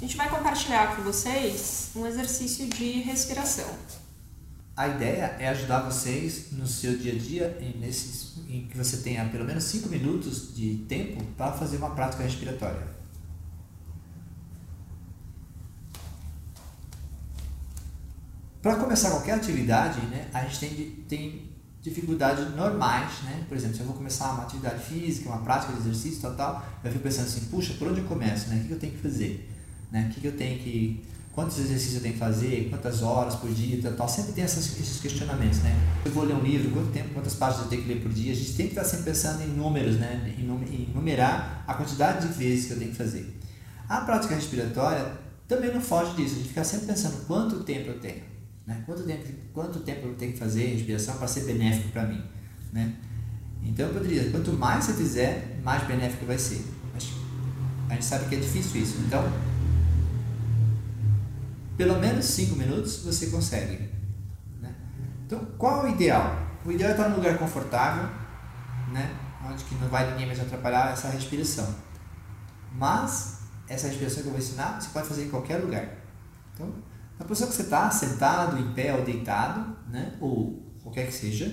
A gente vai compartilhar com vocês um exercício de respiração. A ideia é ajudar vocês no seu dia a dia, em, nesses, em que você tenha pelo menos 5 minutos de tempo para fazer uma prática respiratória. Para começar qualquer atividade, né, a gente tem, tem dificuldades normais, né? Por exemplo, se eu vou começar uma atividade física, uma prática de exercício, tal, tal, eu fico pensando assim, puxa, por onde eu começo, né? O que eu tenho que fazer? Né? O que eu tenho que... Quantos exercícios eu tenho que fazer? Quantas horas por dia, tal, tal. Sempre tem essas, esses questionamentos, né? Eu vou ler um livro, quanto tempo, quantas páginas eu tenho que ler por dia? A gente tem que estar sempre pensando em números, né? Em numerar a quantidade de vezes que eu tenho que fazer. A prática respiratória também não foge disso. A gente fica sempre pensando quanto tempo eu tenho. Né? Quanto, tempo, quanto tempo eu tenho que fazer respiração para ser benéfico para mim? Né? Então eu poderia, quanto mais você fizer, mais benéfico vai ser. Mas a gente sabe que é difícil isso. Então, pelo menos 5 minutos você consegue. Né? Então, qual é o ideal? O ideal é estar num lugar confortável, né? onde que não vai ninguém mais atrapalhar essa respiração. Mas, essa respiração que eu vou ensinar, você pode fazer em qualquer lugar. Então, a posição que você está, sentado, em pé ou deitado, né? ou qualquer que seja,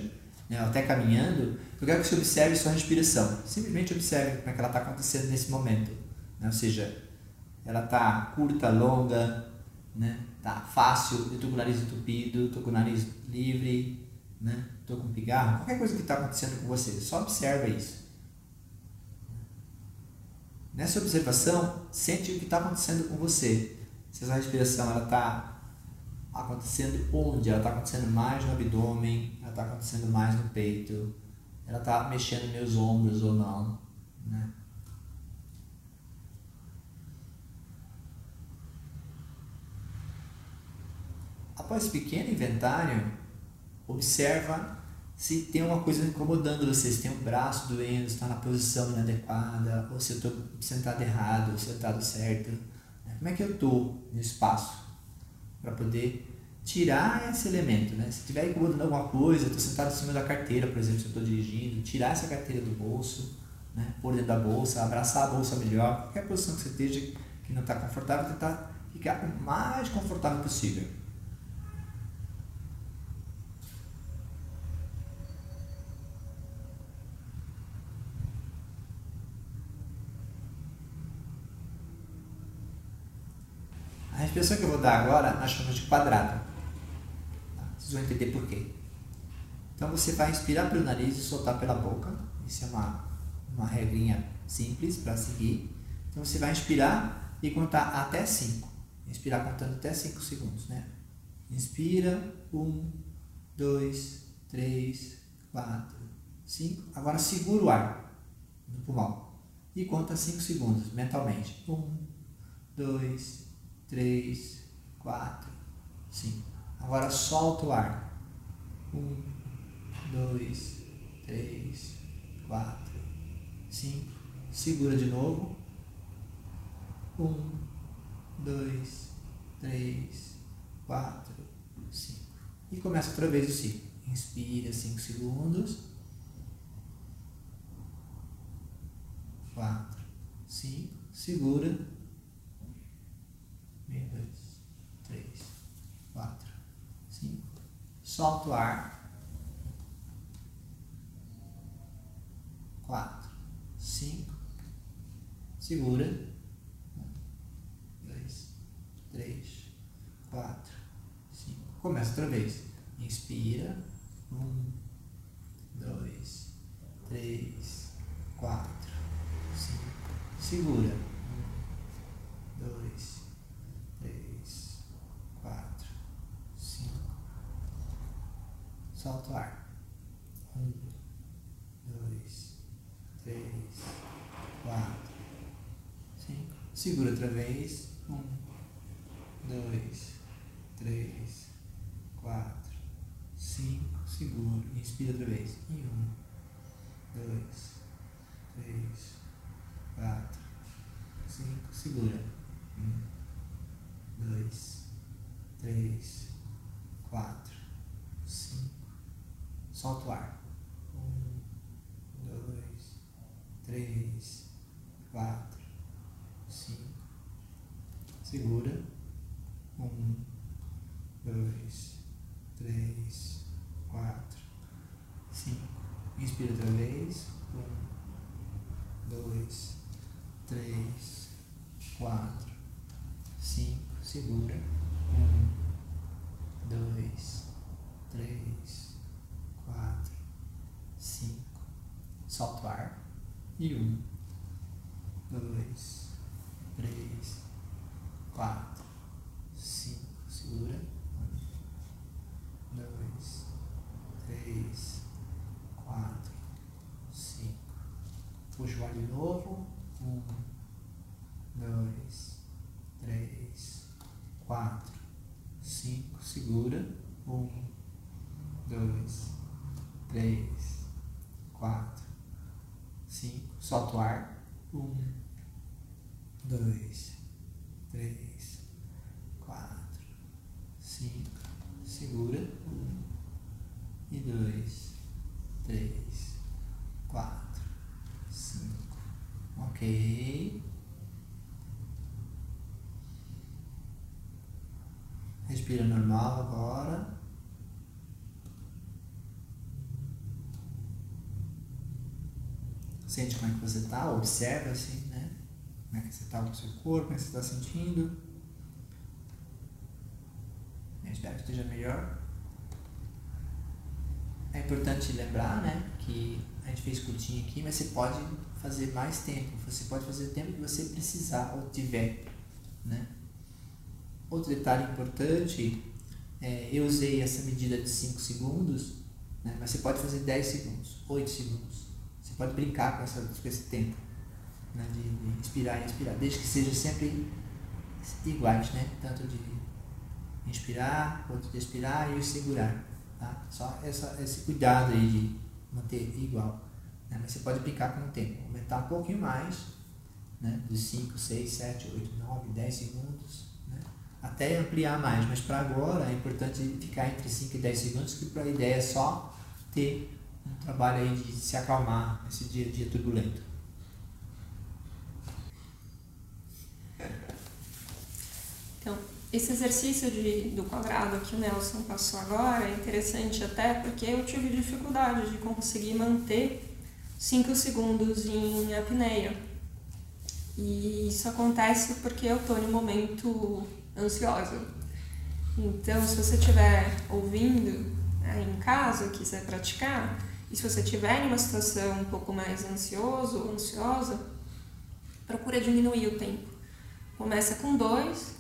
né? até caminhando, eu quero que você observe sua respiração. Simplesmente observe como é que ela está acontecendo nesse momento. Né? Ou seja, ela está curta, longa, né? tá fácil, eu estou com o nariz entupido, estou com o nariz livre, né? estou com pigarro, qualquer coisa que está acontecendo com você, só observa isso. Nessa observação, sente o que está acontecendo com você. Se essa respiração está acontecendo onde? Ela está acontecendo mais no abdômen, ela está acontecendo mais no peito, ela está mexendo meus ombros ou não, né? Após esse pequeno inventário, observa se tem uma coisa incomodando você, se tem um braço doendo, se está na posição inadequada, ou se eu estou sentado errado, ou sentado certo. Né? Como é que eu estou no espaço? Para poder tirar esse elemento, né? Se estiver incomodando alguma coisa, estou sentado em cima da carteira, por exemplo, se eu estou dirigindo, tirar essa carteira do bolso, né? Pôr dentro da bolsa, abraçar a bolsa melhor, qualquer posição que você esteja que não está confortável, tentar ficar o mais confortável possível. Respiração que eu vou dar agora nós chamamos de quadrado. Vocês vão entender por quê. Então você vai inspirar pelo nariz e soltar pela boca. Isso é uma, uma regrinha simples para seguir. Então você vai inspirar e contar até 5. Inspirar contando até 5 segundos, né? Inspira, 1, 2, 3, 4, 5. Agora segura o ar no pulmão e conta 5 segundos mentalmente. 1, 2, 3, 4, 5. Agora solta o ar. Um, dois, três, quatro, cinco. Segura de novo. Um, dois, três, quatro, cinco. E começa outra vez o ciclo. Inspira cinco segundos. Quatro, cinco. Segura. Dois, três, quatro solta o ar. Quatro, cinco, segura. Dois, três, quatro, cinco. Começa outra vez. Inspira. Um, dois, três, quatro, cinco. Segura. Um, dois, solta o ar. Um, dois, três, quatro, cinco. Segura outra vez. Um, dois, três, quatro, cinco. Segura. Inspira outra vez. E um, dois, três, quatro, cinco. Segura. Um, dois, três, quatro, cinco Solta o ar. Um, dois, três, quatro, cinco. segura. Um, dois, três, quatro, cinco. Inspira outra vez. Um, dois, três, quatro, cinco. Segura. Um, dois, três, quatro, cinco. Solta o ar. E um, dois, três, quatro, cinco. Segura. Um, dois, três, quatro, cinco. Puxa o ar de novo. Um, dois, três, quatro, cinco. Segura. Um, dois, três, quatro, cinco. Solta o ar. Um, dois, três, quatro, cinco. Segura. Um e dois, três, quatro, cinco. Ok. Respira normal agora. Sente como é que você está, observa assim, né? Como é que você está com o seu corpo, como é que você está sentindo. Eu espero que esteja melhor. É importante lembrar, né, que a gente fez curtinho aqui, mas você pode fazer mais tempo. Você pode fazer o tempo que você precisar ou tiver, né? Outro detalhe importante, é, eu usei essa medida de 5 segundos, né, mas você pode fazer 10 segundos, 8 segundos. Você pode brincar com, essa, com esse tempo né, de, de inspirar e expirar, desde que seja sempre iguais, né? Tanto de inspirar, quanto de expirar e segurar. Tá? Só essa, esse cuidado aí de manter igual. Né? Mas você pode brincar com o tempo, aumentar um pouquinho mais, né? de 5, 6, 7, 8, 9, 10 segundos? Até ampliar mais. Mas para agora é importante ficar entre 5 e 10 segundos, que a ideia é só ter um trabalho aí de se acalmar nesse dia a dia turbulento. Então, esse exercício de, do quadrado que o Nelson passou agora é interessante até porque eu tive dificuldade de conseguir manter 5 segundos em apneia. E isso acontece porque eu estou um momento ansiosa. Então, se você estiver ouvindo aí em casa, quiser praticar, e se você estiver em uma situação um pouco mais ansioso ou ansiosa, procura diminuir o tempo. Começa com dois,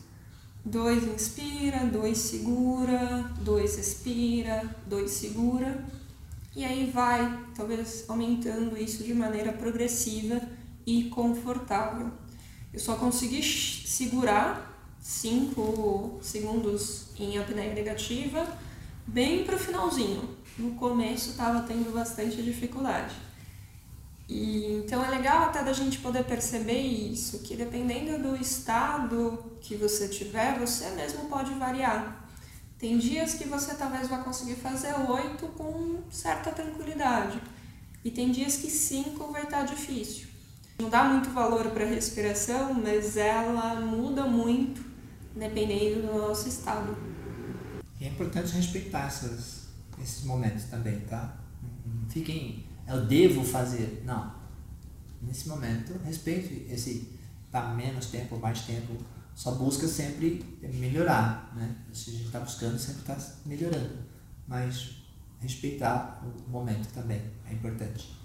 dois inspira, dois segura, dois expira, dois segura, e aí vai, talvez aumentando isso de maneira progressiva e confortável. Eu só consegui segurar 5 segundos em apneia negativa bem para o finalzinho. No começo estava tendo bastante dificuldade. E, então é legal até da gente poder perceber isso, que dependendo do estado que você tiver, você mesmo pode variar. Tem dias que você talvez vá conseguir fazer oito com certa tranquilidade. E tem dias que cinco vai estar difícil. Não dá muito valor para a respiração, mas ela muda muito dependendo do nosso estado. E é importante respeitar essas, esses momentos também, tá? Não fiquem, eu devo fazer. Não. Nesse momento, respeite esse tá menos tempo mais tempo. Só busca sempre melhorar, né? Se a gente está buscando, sempre está melhorando. Mas respeitar o momento também é importante.